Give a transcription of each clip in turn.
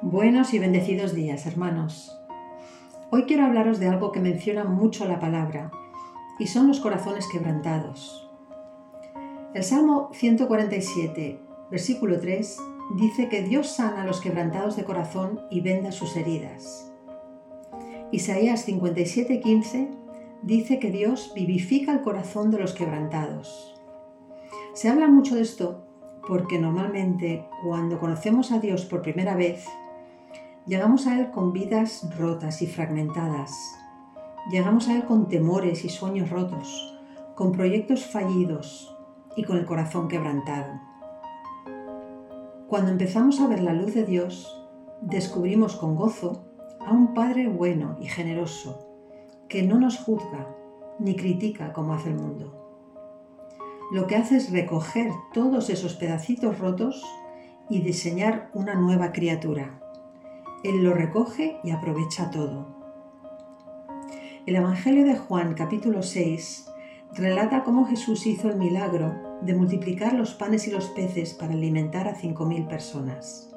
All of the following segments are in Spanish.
Buenos y bendecidos días, hermanos. Hoy quiero hablaros de algo que menciona mucho la palabra, y son los corazones quebrantados. El Salmo 147, versículo 3, dice que Dios sana a los quebrantados de corazón y venda sus heridas. Isaías 57, 15 dice que Dios vivifica el corazón de los quebrantados. Se habla mucho de esto porque normalmente cuando conocemos a Dios por primera vez, Llegamos a Él con vidas rotas y fragmentadas. Llegamos a Él con temores y sueños rotos, con proyectos fallidos y con el corazón quebrantado. Cuando empezamos a ver la luz de Dios, descubrimos con gozo a un Padre bueno y generoso, que no nos juzga ni critica como hace el mundo. Lo que hace es recoger todos esos pedacitos rotos y diseñar una nueva criatura él lo recoge y aprovecha todo. El Evangelio de Juan capítulo 6 relata cómo Jesús hizo el milagro de multiplicar los panes y los peces para alimentar a 5.000 personas.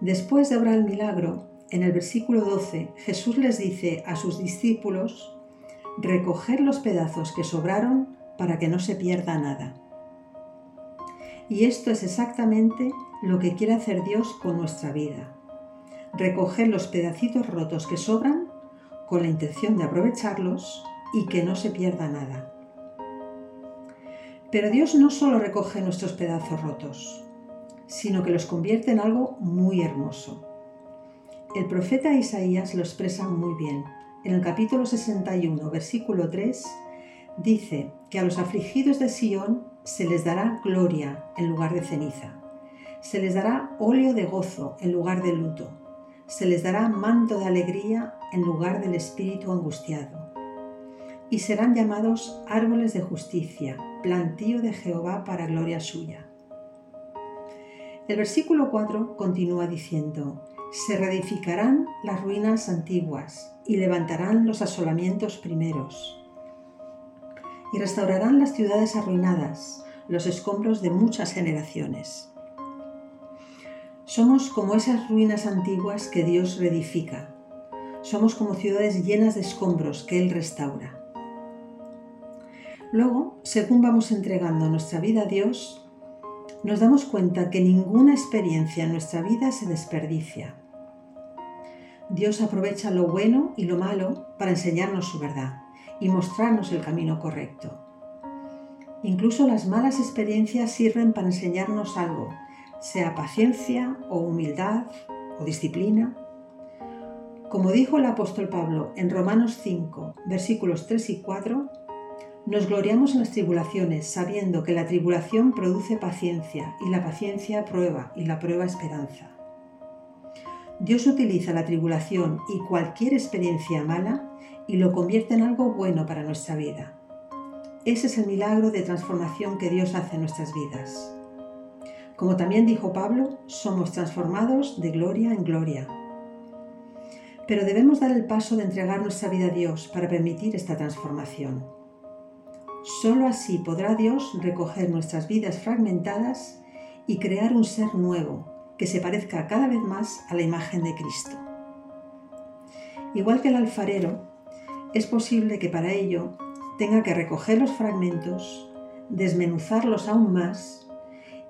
Después de obrar el milagro, en el versículo 12, Jesús les dice a sus discípulos recoger los pedazos que sobraron para que no se pierda nada. Y esto es exactamente lo que quiere hacer Dios con nuestra vida recoger los pedacitos rotos que sobran con la intención de aprovecharlos y que no se pierda nada. Pero Dios no solo recoge nuestros pedazos rotos, sino que los convierte en algo muy hermoso. El profeta Isaías lo expresa muy bien. En el capítulo 61, versículo 3, dice que a los afligidos de Sión se les dará gloria en lugar de ceniza. Se les dará óleo de gozo en lugar de luto se les dará manto de alegría en lugar del espíritu angustiado. Y serán llamados árboles de justicia, plantío de Jehová para gloria suya. El versículo 4 continúa diciendo, se reedificarán las ruinas antiguas y levantarán los asolamientos primeros. Y restaurarán las ciudades arruinadas, los escombros de muchas generaciones. Somos como esas ruinas antiguas que Dios reedifica. Somos como ciudades llenas de escombros que Él restaura. Luego, según vamos entregando nuestra vida a Dios, nos damos cuenta que ninguna experiencia en nuestra vida se desperdicia. Dios aprovecha lo bueno y lo malo para enseñarnos su verdad y mostrarnos el camino correcto. Incluso las malas experiencias sirven para enseñarnos algo sea paciencia o humildad o disciplina. Como dijo el apóstol Pablo en Romanos 5, versículos 3 y 4, nos gloriamos en las tribulaciones, sabiendo que la tribulación produce paciencia, y la paciencia prueba, y la prueba esperanza. Dios utiliza la tribulación y cualquier experiencia mala y lo convierte en algo bueno para nuestra vida. Ese es el milagro de transformación que Dios hace en nuestras vidas. Como también dijo Pablo, somos transformados de gloria en gloria. Pero debemos dar el paso de entregar nuestra vida a Dios para permitir esta transformación. Solo así podrá Dios recoger nuestras vidas fragmentadas y crear un ser nuevo que se parezca cada vez más a la imagen de Cristo. Igual que el alfarero, es posible que para ello tenga que recoger los fragmentos, desmenuzarlos aún más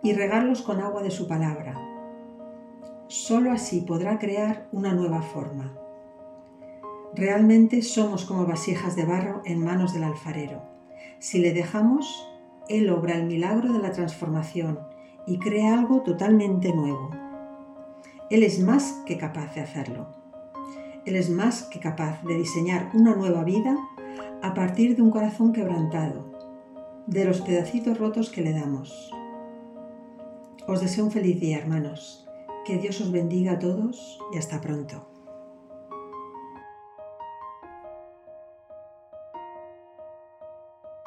y regarlos con agua de su palabra. Solo así podrá crear una nueva forma. Realmente somos como vasijas de barro en manos del alfarero. Si le dejamos, Él obra el milagro de la transformación y crea algo totalmente nuevo. Él es más que capaz de hacerlo. Él es más que capaz de diseñar una nueva vida a partir de un corazón quebrantado, de los pedacitos rotos que le damos. Os deseo un feliz día, hermanos. Que Dios os bendiga a todos y hasta pronto.